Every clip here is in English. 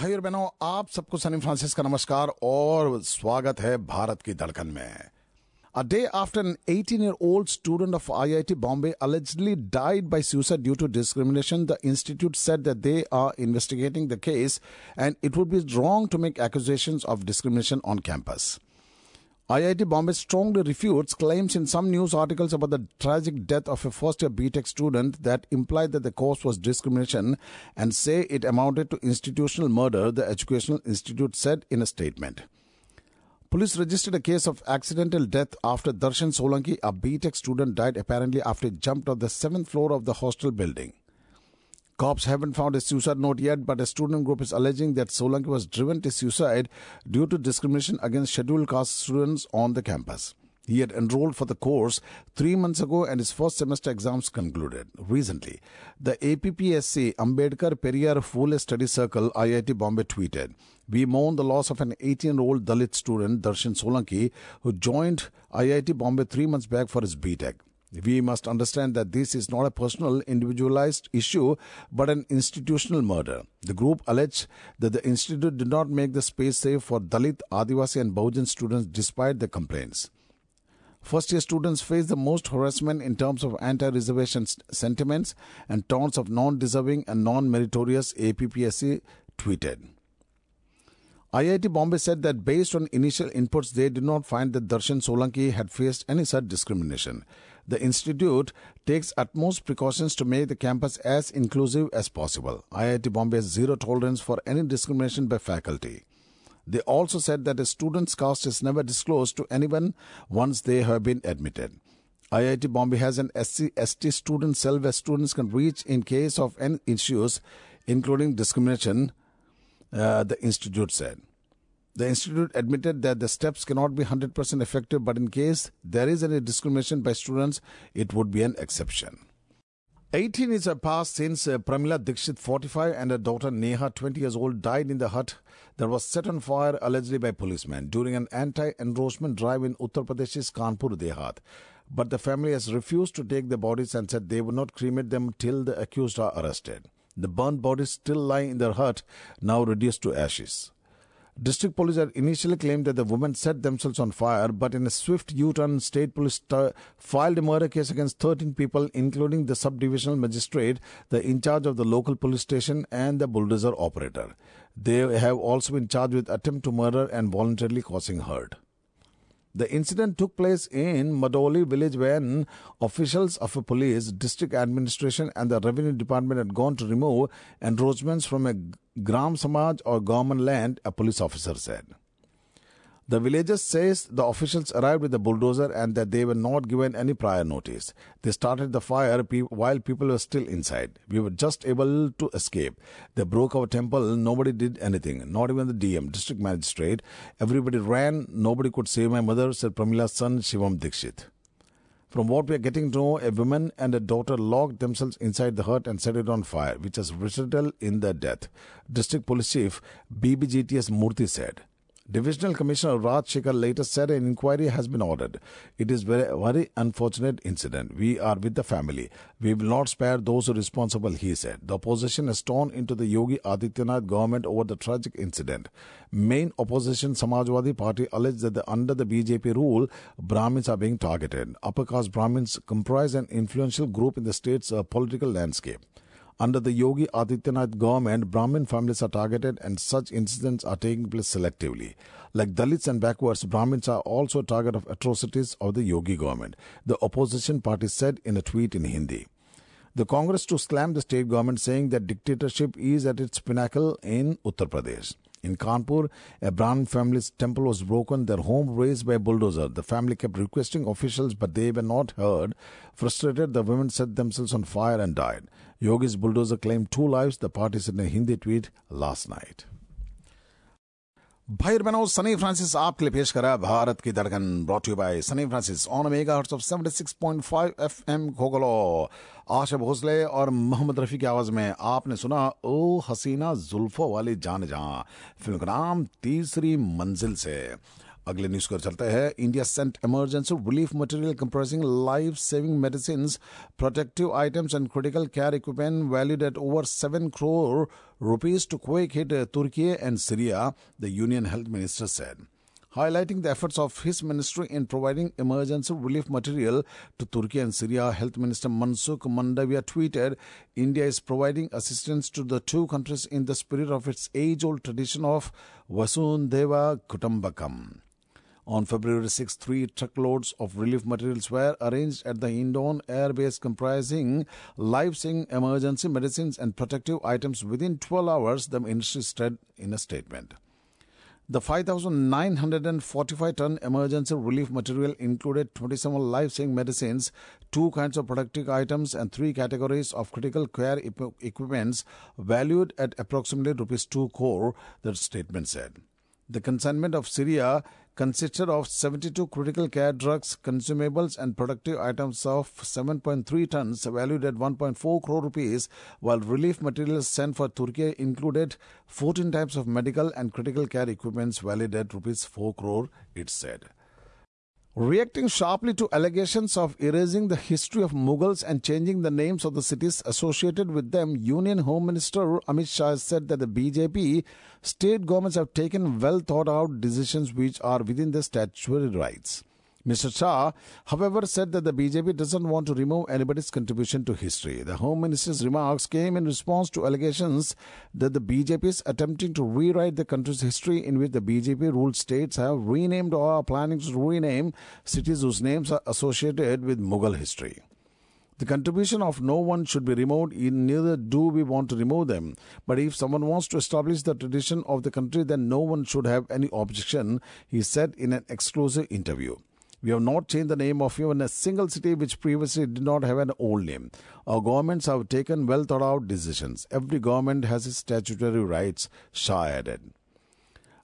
भाई और बहनों आप सबको सनी फ्रांसिस का नमस्कार और स्वागत है भारत की धड़कन में A day after an 18 year old student of IIT Bombay allegedly died by suicide due to discrimination, the institute said that they are investigating the case and it would be wrong to make accusations of discrimination on campus. IIT Bombay strongly refutes claims in some news articles about the tragic death of a first year BTech student that implied that the cause was discrimination and say it amounted to institutional murder, the Educational Institute said in a statement. Police registered a case of accidental death after Darshan Solanki, a BTech student, died apparently after he jumped off the seventh floor of the hostel building. Cops haven't found a suicide note yet, but a student group is alleging that Solanki was driven to suicide due to discrimination against scheduled caste students on the campus. He had enrolled for the course three months ago and his first semester exams concluded. Recently, the APPSC Ambedkar Periyar Phule Study Circle IIT Bombay tweeted, We mourn the loss of an 18 year old Dalit student, Darshan Solanki, who joined IIT Bombay three months back for his BTech. We must understand that this is not a personal, individualized issue, but an institutional murder. The group alleged that the institute did not make the space safe for Dalit, Adivasi, and Bahujan students despite the complaints. First year students face the most harassment in terms of anti reservation sentiments and taunts of non deserving and non meritorious, APPSC tweeted. IIT Bombay said that based on initial inputs, they did not find that Darshan Solanki had faced any such discrimination. The institute takes utmost precautions to make the campus as inclusive as possible. IIT Bombay has zero tolerance for any discrimination by faculty. They also said that a student's caste is never disclosed to anyone once they have been admitted. IIT Bombay has an SC ST student cell where students can reach in case of any issues, including discrimination, uh, the institute said. The institute admitted that the steps cannot be 100% effective, but in case there is any discrimination by students, it would be an exception. 18 years have passed since uh, Pramila Dixit, 45, and her daughter Neha, 20 years old, died in the hut that was set on fire allegedly by policemen during an anti-enroachment drive in Uttar Pradesh's Kanpur Dehat. But the family has refused to take the bodies and said they would not cremate them till the accused are arrested. The burnt bodies still lie in their hut, now reduced to ashes. District police had initially claimed that the women set themselves on fire, but in a swift U-turn, state police t- filed a murder case against 13 people, including the subdivisional magistrate, the in charge of the local police station, and the bulldozer operator. They have also been charged with attempt to murder and voluntarily causing hurt. The incident took place in Madoli village when officials of a police, district administration, and the revenue department had gone to remove encroachments from a Gram Samaj or government land, a police officer said. The villagers says the officials arrived with a bulldozer and that they were not given any prior notice. They started the fire pe- while people were still inside. We were just able to escape. They broke our temple. Nobody did anything. Not even the DM, district magistrate. Everybody ran. Nobody could save my mother, said Pramila's son Shivam Dikshit. From what we are getting to know, a woman and a daughter locked themselves inside the hut and set it on fire, which has resulted in their death. District Police Chief BBGTS Murthy said. Divisional Commissioner Raj Shekhar later said an inquiry has been ordered. It is very, very unfortunate incident. We are with the family. We will not spare those responsible, he said. The opposition has torn into the Yogi Adityanath government over the tragic incident. Main opposition Samajwadi Party alleged that the, under the BJP rule, Brahmins are being targeted. Upper caste Brahmins comprise an influential group in the state's uh, political landscape. Under the Yogi Adityanath government, Brahmin families are targeted and such incidents are taking place selectively. Like Dalits and backwards, Brahmins are also a target of atrocities of the Yogi government, the opposition party said in a tweet in Hindi. The Congress to slam the state government saying that dictatorship is at its pinnacle in Uttar Pradesh. In Kanpur, a Brahmin family's temple was broken, their home razed by a bulldozer. The family kept requesting officials, but they were not heard. Frustrated, the women set themselves on fire and died. Yogi's bulldozer claimed two lives, the party said in a Hindi tweet last night. भाई बहनों, Sunny Francis आपके लिए पेश करा भारत की धड़कन brought you by Sunny Francis on mega hearts of 76.5 FM खोगलो आशा भोसले और मोहम्मद रफी की आवाज़ में आपने सुना, ओ हसीना जुल्फो वाली जान जहाँ फ़िल्म का नाम तीसरी मंजिल से। अगले न्यूज को चलते हैं India sent emergency relief material comprising life saving medicine protective items and critical care equipment valued at over seven crore rupees to quake hit uh, Turkey and Syria, the Union Health Minister said. Highlighting the efforts of his ministry in providing emergency relief material to Turkey and Syria, Health Minister Mansukh Mandavia tweeted, India is providing assistance to the two countries in the spirit of its age-old tradition of Vasudhaiva Kutumbakam. On February 6, three truckloads of relief materials were arranged at the Hindon air base comprising life-saving emergency medicines and protective items within 12 hours, the ministry said in a statement. The 5,945 ton emergency relief material included 27 life saving medicines, two kinds of protective items, and three categories of critical care equipments valued at approximately rupees 2 crore, the statement said. The consignment of Syria consisted of 72 critical care drugs, consumables, and productive items of 7.3 tons valued at 1.4 crore rupees, while relief materials sent for Turkey included 14 types of medical and critical care equipments valued at rupees 4 crore, it said. Reacting sharply to allegations of erasing the history of Mughals and changing the names of the cities associated with them, Union Home Minister Amit Shah said that the BJP state governments have taken well thought out decisions which are within their statutory rights. Mr. Shah, however, said that the BJP doesn't want to remove anybody's contribution to history. The Home Minister's remarks came in response to allegations that the BJP is attempting to rewrite the country's history in which the BJP ruled states have renamed or are planning to rename cities whose names are associated with Mughal history. The contribution of no one should be removed, neither do we want to remove them. But if someone wants to establish the tradition of the country, then no one should have any objection, he said in an exclusive interview. We have not changed the name of even a single city which previously did not have an old name. Our governments have taken well thought out decisions. Every government has its statutory rights, Shah added.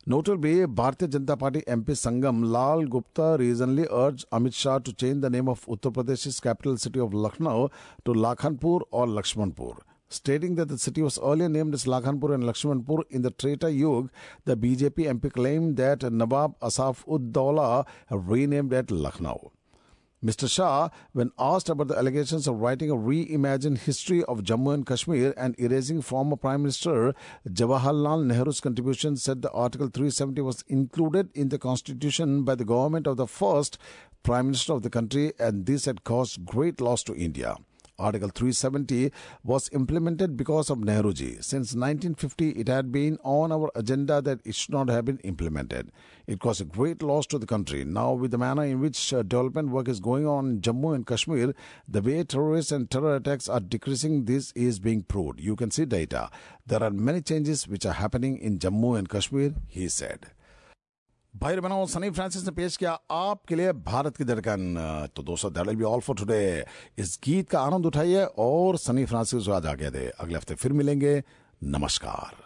Notably, Bharatiya Janata Party MP Sangam Lal Gupta recently urged Amit Shah to change the name of Uttar Pradesh's capital city of Lucknow to Lakhanpur or Lakshmanpur. Stating that the city was earlier named as Lakhanpur and Lakshmanpur in the Treta Yug, the BJP MP claimed that Nawab Asaf Ud renamed it Lucknow. Mr. Shah, when asked about the allegations of writing a reimagined history of Jammu and Kashmir and erasing former Prime Minister Jawaharlal Nehru's contribution, said the Article 370 was included in the constitution by the government of the first Prime Minister of the country and this had caused great loss to India. Article 370 was implemented because of Nehruji. Since 1950, it had been on our agenda that it should not have been implemented. It caused a great loss to the country. Now, with the manner in which uh, development work is going on in Jammu and Kashmir, the way terrorists and terror attacks are decreasing, this is being proved. You can see data. There are many changes which are happening in Jammu and Kashmir, he said. भाई बहनों, Sunny Francis ने पेश किया आपके लिए भारत की धड़कन। तो दोस्तों, that will be all for today. इस गीत का आनंद उठाइए और सनी फ्रांसिस को आज आगे दे। अगले हफ़्ते फिर मिलेंगे। नमस्कार।